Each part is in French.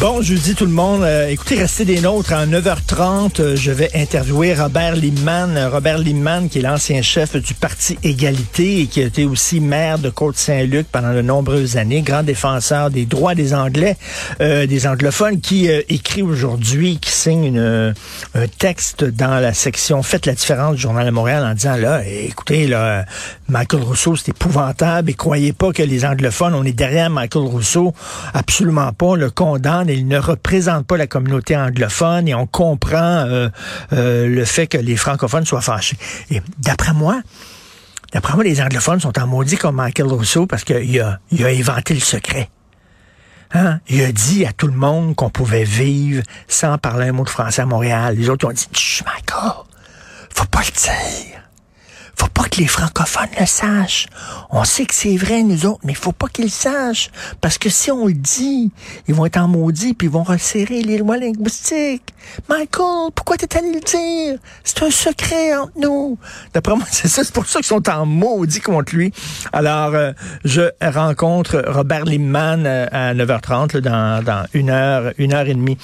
Bon jeudi tout le monde. Euh, écoutez, restez des nôtres. À 9h30, euh, je vais interviewer Robert Limman. Robert Limman, qui est l'ancien chef du Parti Égalité et qui a été aussi maire de Côte-Saint-Luc pendant de nombreuses années, grand défenseur des droits des Anglais, euh, des anglophones, qui écrit aujourd'hui, qui signe un texte dans la section Faites la différence du Journal de Montréal en disant, là, écoutez, là, Michael Rousseau, c'est épouvantable et croyez pas que les anglophones, on est derrière Michael Rousseau. Absolument pas. Le condamne il ne représente pas la communauté anglophone et on comprend euh, euh, le fait que les francophones soient fâchés. Et d'après moi, d'après moi, les anglophones sont en maudit comme Michael Rousseau parce qu'il a, inventé le secret. Hein? Il a dit à tout le monde qu'on pouvait vivre sans parler un mot de français à Montréal. Les autres ont dit, Michael, faut pas le dire. Faut pas que les francophones le sachent. On sait que c'est vrai, nous autres, mais faut pas qu'ils le sachent. Parce que si on le dit, ils vont être en maudit puis ils vont resserrer les lois linguistiques. Michael, pourquoi t'es allé le dire? C'est un secret entre nous. D'après moi, c'est ça. C'est pour ça qu'ils sont en maudit contre lui. Alors, euh, je rencontre Robert Limman euh, à 9h30, dans, dans une heure, une heure et demie.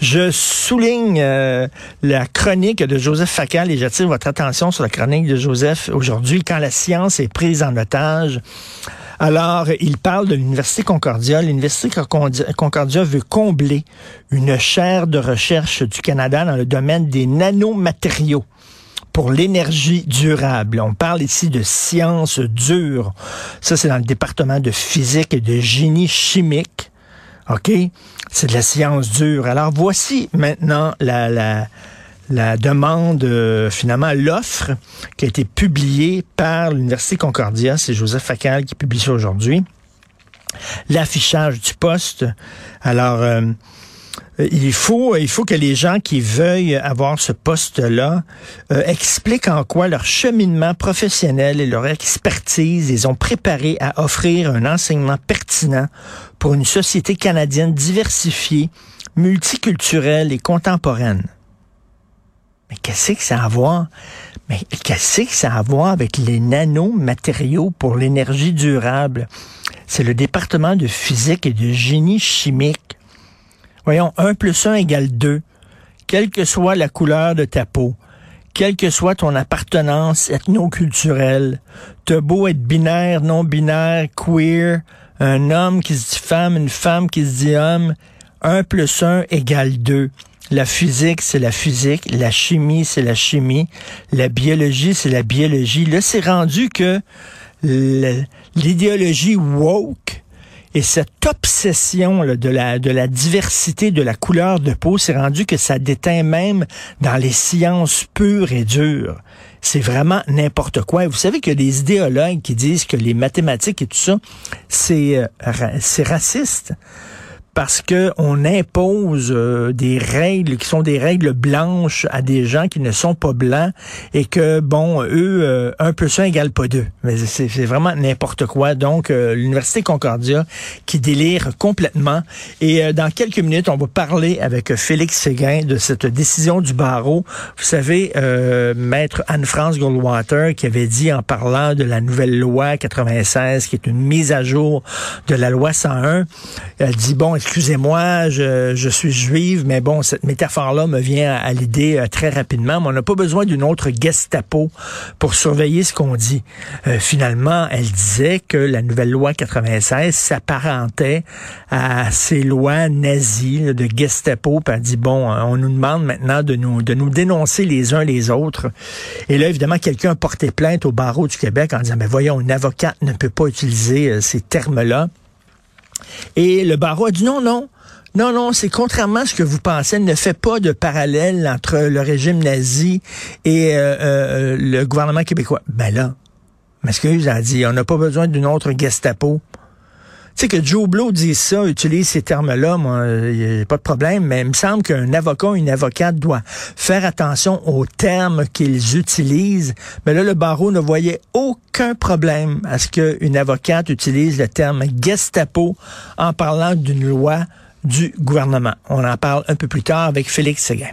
Je souligne euh, la chronique de Joseph Facal et j'attire votre attention sur la chronique de Joseph aujourd'hui quand la science est prise en otage. Alors, il parle de l'Université Concordia. L'Université Concordia veut combler une chaire de recherche du Canada dans le domaine des nanomatériaux pour l'énergie durable. On parle ici de sciences dures. Ça, c'est dans le département de physique et de génie chimique. OK? C'est de la science dure. Alors, voici maintenant la, la demande, euh, finalement, l'offre qui a été publiée par l'Université Concordia, c'est Joseph Facal qui publie ça aujourd'hui. L'affichage du poste. Alors, euh, il faut, il faut que les gens qui veuillent avoir ce poste-là euh, expliquent en quoi leur cheminement professionnel et leur expertise les ont préparés à offrir un enseignement pertinent pour une société canadienne diversifiée, multiculturelle et contemporaine. Mais qu'est-ce que ça a à voir? Mais qu'est-ce que ça a à voir avec les nanomatériaux pour l'énergie durable? C'est le département de physique et de génie chimique. Voyons, 1 plus 1 égale 2. Quelle que soit la couleur de ta peau, quelle que soit ton appartenance ethno-culturelle, t'as beau être binaire, non-binaire, queer, un homme qui se dit femme, une femme qui se dit homme, 1 plus 1 égale 2. La physique, c'est la physique. La chimie, c'est la chimie. La biologie, c'est la biologie. Là, c'est rendu que l'idéologie woke et cette obsession de, la, de la diversité de la couleur de peau, c'est rendu que ça déteint même dans les sciences pures et dures. C'est vraiment n'importe quoi. vous savez a des idéologues qui disent que les mathématiques et tout ça, c'est euh, raciste parce que on impose euh, des règles qui sont des règles blanches à des gens qui ne sont pas blancs et que bon eux euh, un peu ça égale pas deux. Mais c'est vraiment n'importe quoi. Donc euh, l'université Concordia qui délire complètement. Et dans quelques minutes on va parler avec Félix Séguin de cette décision du barreau. Vous savez maître Anne-France Goldwater qui avait dit en parlant de la nouvelle loi 96 qui est une mise à jour de la loi 101 elle dit bon excusez-moi, je, suis juive, mais bon, cette métaphore-là me vient à, l'idée euh, très rapidement. Mais on n'a pas besoin d'une autre Gestapo pour surveiller ce qu'on dit. Euh, finalement, elle disait que la nouvelle loi 96 s'apparentait à ces lois nazies de Gestapo. Puis elle dit bon, euh, on nous demande maintenant de nous de nous dénoncer les uns les autres. Et là, évidemment, quelqu'un a porté plainte au barreau du Québec en disant mais voyons, une avocate ne peut pas utiliser ces termes-là. Et le barreau a dit non, non. Non, non, c'est contrairement à ce que vous pensez, ne fait pas de parallèle entre le régime nazi et euh, euh, le gouvernement québécois. Ben là, m'excuse, a dit, on n'a pas besoin d'une autre Gestapo. Sais que Joe Blow dit ça, utilise ces termes-là, moi, il n'y a pas de problème, mais il me semble qu'un avocat une avocate doit faire attention aux termes qu'ils utilisent. Mais là, le barreau ne voyait aucun problème à ce qu'une avocate utilise le terme Gestapo en parlant d'une loi du gouvernement. On en parle un peu plus tard avec Félix Séguin.